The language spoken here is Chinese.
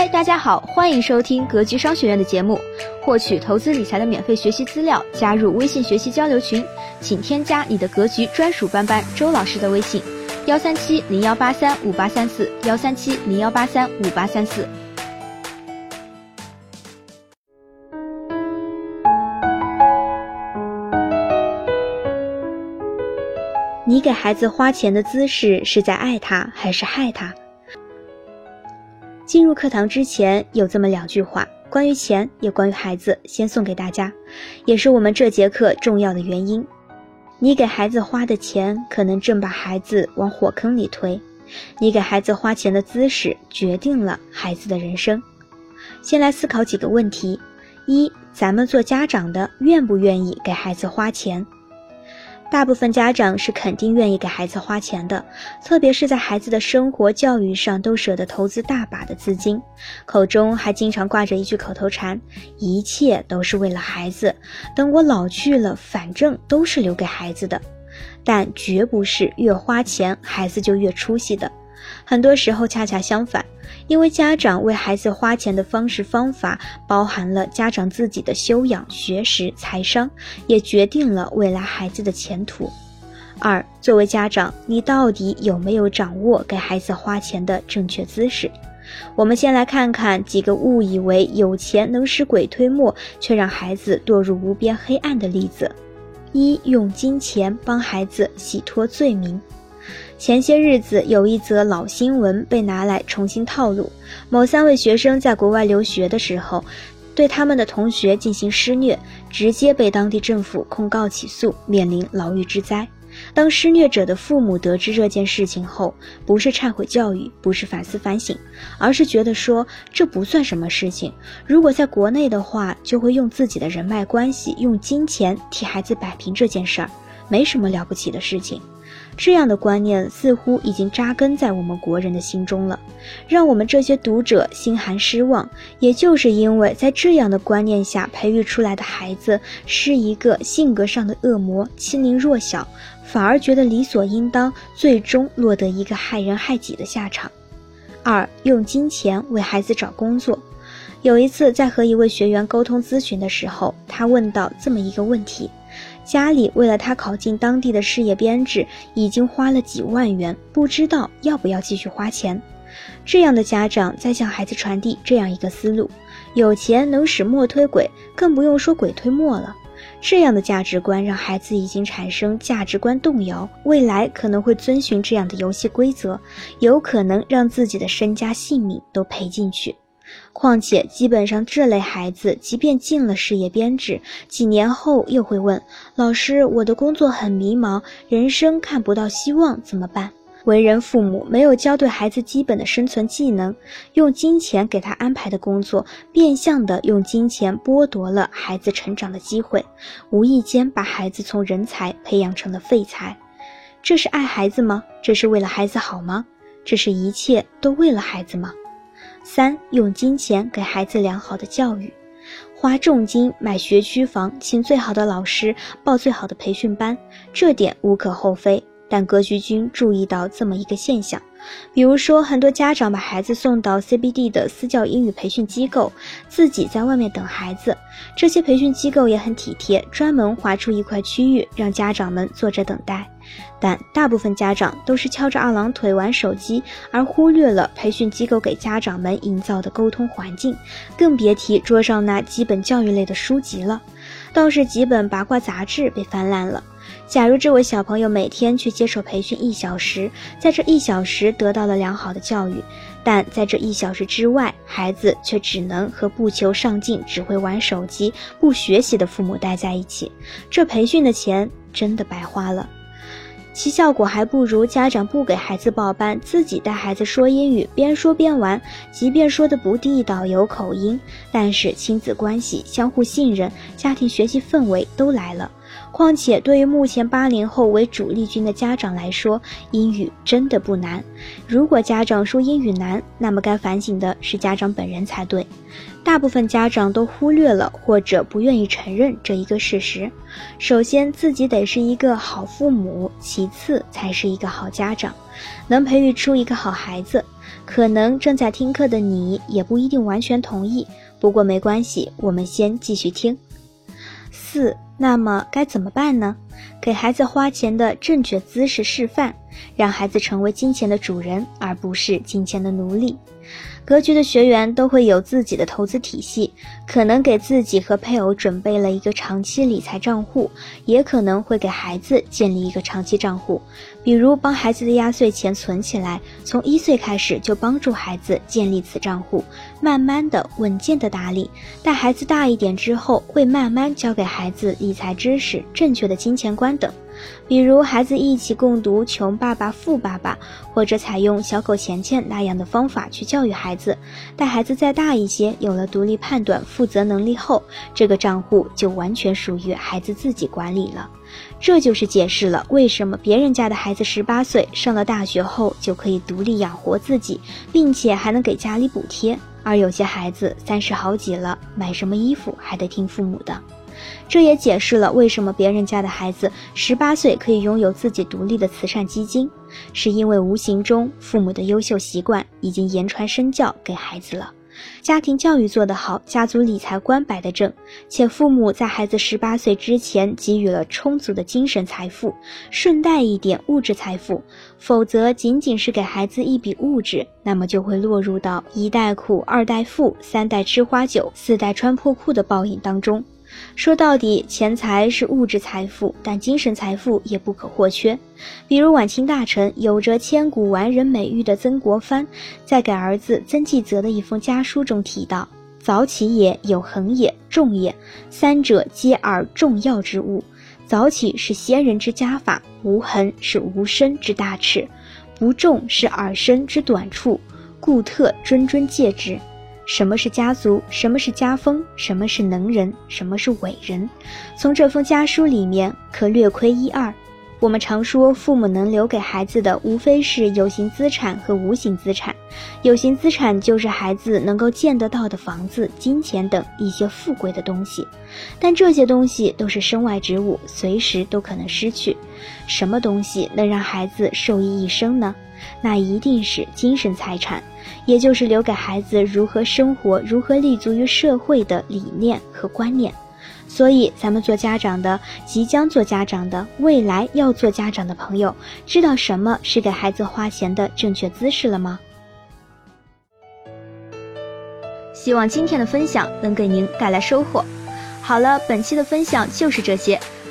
嗨，大家好，欢迎收听格局商学院的节目，获取投资理财的免费学习资料，加入微信学习交流群，请添加你的格局专属班班周老师的微信：幺三七零幺八三五八三四，幺三七零幺八三五八三四。你给孩子花钱的姿势是在爱他还是害他？进入课堂之前有这么两句话，关于钱也关于孩子，先送给大家，也是我们这节课重要的原因。你给孩子花的钱，可能正把孩子往火坑里推。你给孩子花钱的姿势，决定了孩子的人生。先来思考几个问题：一，咱们做家长的愿不愿意给孩子花钱？大部分家长是肯定愿意给孩子花钱的，特别是在孩子的生活教育上都舍得投资大把的资金，口中还经常挂着一句口头禅：“一切都是为了孩子，等我老去了，反正都是留给孩子的。”但绝不是越花钱孩子就越出息的。很多时候恰恰相反，因为家长为孩子花钱的方式方法，包含了家长自己的修养、学识、财商，也决定了未来孩子的前途。二，作为家长，你到底有没有掌握给孩子花钱的正确姿势？我们先来看看几个误以为有钱能使鬼推磨，却让孩子堕入无边黑暗的例子。一，用金钱帮孩子洗脱罪名。前些日子有一则老新闻被拿来重新套路。某三位学生在国外留学的时候，对他们的同学进行施虐，直接被当地政府控告起诉，面临牢狱之灾。当施虐者的父母得知这件事情后，不是忏悔教育，不是反思反省，而是觉得说这不算什么事情。如果在国内的话，就会用自己的人脉关系，用金钱替孩子摆平这件事儿，没什么了不起的事情。这样的观念似乎已经扎根在我们国人的心中了，让我们这些读者心寒失望。也就是因为在这样的观念下培育出来的孩子是一个性格上的恶魔，欺凌弱小，反而觉得理所应当，最终落得一个害人害己的下场。二，用金钱为孩子找工作。有一次在和一位学员沟通咨询的时候，他问到这么一个问题。家里为了他考进当地的事业编制，已经花了几万元，不知道要不要继续花钱。这样的家长在向孩子传递这样一个思路：有钱能使磨推鬼，更不用说鬼推磨了。这样的价值观让孩子已经产生价值观动摇，未来可能会遵循这样的游戏规则，有可能让自己的身家性命都赔进去。况且，基本上这类孩子，即便进了事业编制，几年后又会问老师：“我的工作很迷茫，人生看不到希望，怎么办？”为人父母没有教对孩子基本的生存技能，用金钱给他安排的工作，变相的用金钱剥夺了孩子成长的机会，无意间把孩子从人才培养成了废材。这是爱孩子吗？这是为了孩子好吗？这是一切都为了孩子吗？三用金钱给孩子良好的教育，花重金买学区房，请最好的老师，报最好的培训班，这点无可厚非。但格局君注意到这么一个现象，比如说很多家长把孩子送到 CBD 的私教英语培训机构，自己在外面等孩子。这些培训机构也很体贴，专门划出一块区域让家长们坐着等待。但大部分家长都是翘着二郎腿玩手机，而忽略了培训机构给家长们营造的沟通环境，更别提桌上那基本教育类的书籍了。倒是几本八卦杂志被翻烂了。假如这位小朋友每天去接受培训一小时，在这一小时得到了良好的教育，但在这一小时之外，孩子却只能和不求上进、只会玩手机、不学习的父母待在一起，这培训的钱真的白花了。其效果还不如家长不给孩子报班，自己带孩子说英语，边说边玩。即便说的不地道、有口音，但是亲子关系、相互信任、家庭学习氛围都来了。况且，对于目前八零后为主力军的家长来说，英语真的不难。如果家长说英语难，那么该反省的是家长本人才对。大部分家长都忽略了或者不愿意承认这一个事实。首先，自己得是一个好父母，其次才是一个好家长，能培育出一个好孩子。可能正在听课的你也不一定完全同意，不过没关系，我们先继续听。四，那么该怎么办呢？给孩子花钱的正确姿势示范，让孩子成为金钱的主人，而不是金钱的奴隶。格局的学员都会有自己的投资体系，可能给自己和配偶准备了一个长期理财账户，也可能会给孩子建立一个长期账户，比如帮孩子的压岁钱存起来，从一岁开始就帮助孩子建立此账户，慢慢的、稳健的打理。待孩子大一点之后，会慢慢教给孩子理财知识、正确的金钱观等。比如孩子一起共读《穷爸爸富爸爸》，或者采用小狗钱钱那样的方法去教育孩子。待孩子再大一些，有了独立判断、负责能力后，这个账户就完全属于孩子自己管理了。这就是解释了为什么别人家的孩子十八岁上了大学后就可以独立养活自己，并且还能给家里补贴，而有些孩子三十好几了，买什么衣服还得听父母的。这也解释了为什么别人家的孩子十八岁可以拥有自己独立的慈善基金，是因为无形中父母的优秀习惯已经言传身教给孩子了。家庭教育做得好，家族理财观摆得正，且父母在孩子十八岁之前给予了充足的精神财富，顺带一点物质财富，否则仅仅是给孩子一笔物质，那么就会落入到一代苦二代富，三代吃花酒，四代穿破裤的报应当中。说到底，钱财是物质财富，但精神财富也不可或缺。比如晚清大臣、有着千古完人美誉的曾国藩，在给儿子曾纪泽的一封家书中提到：“早起也有恒也重也，三者皆尔重要之物。早起是先人之家法，无恒是无身之大耻，不重是尔身之短处，故特谆谆戒之。”什么是家族？什么是家风？什么是能人？什么是伟人？从这封家书里面可略窥一二。我们常说，父母能留给孩子的，无非是有形资产和无形资产。有形资产就是孩子能够见得到的房子、金钱等一些富贵的东西，但这些东西都是身外之物，随时都可能失去。什么东西能让孩子受益一生呢？那一定是精神财产。也就是留给孩子如何生活、如何立足于社会的理念和观念。所以，咱们做家长的、即将做家长的、未来要做家长的朋友，知道什么是给孩子花钱的正确姿势了吗？希望今天的分享能给您带来收获。好了，本期的分享就是这些。